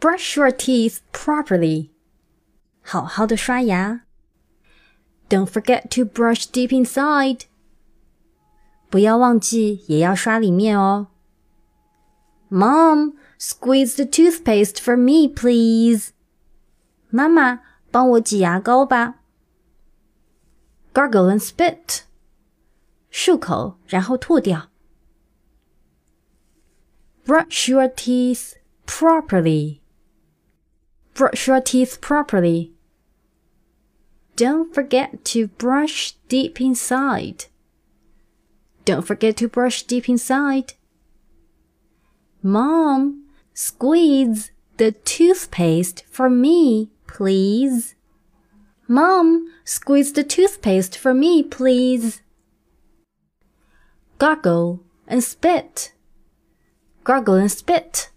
Brush your teeth properly. 好好的刷牙。Don't forget to brush deep inside. 不要忘记也要刷里面哦。Mom, squeeze the toothpaste for me, please. 妈妈，帮我挤牙膏吧。Gargle and spit. 漱口，然后吐掉。Brush your teeth properly. Brush your teeth properly. Don't forget to brush deep inside. Don't forget to brush deep inside. Mom, squeeze the toothpaste for me, please. Mom, squeeze the toothpaste for me, please. Gargle and spit. Gargle and spit.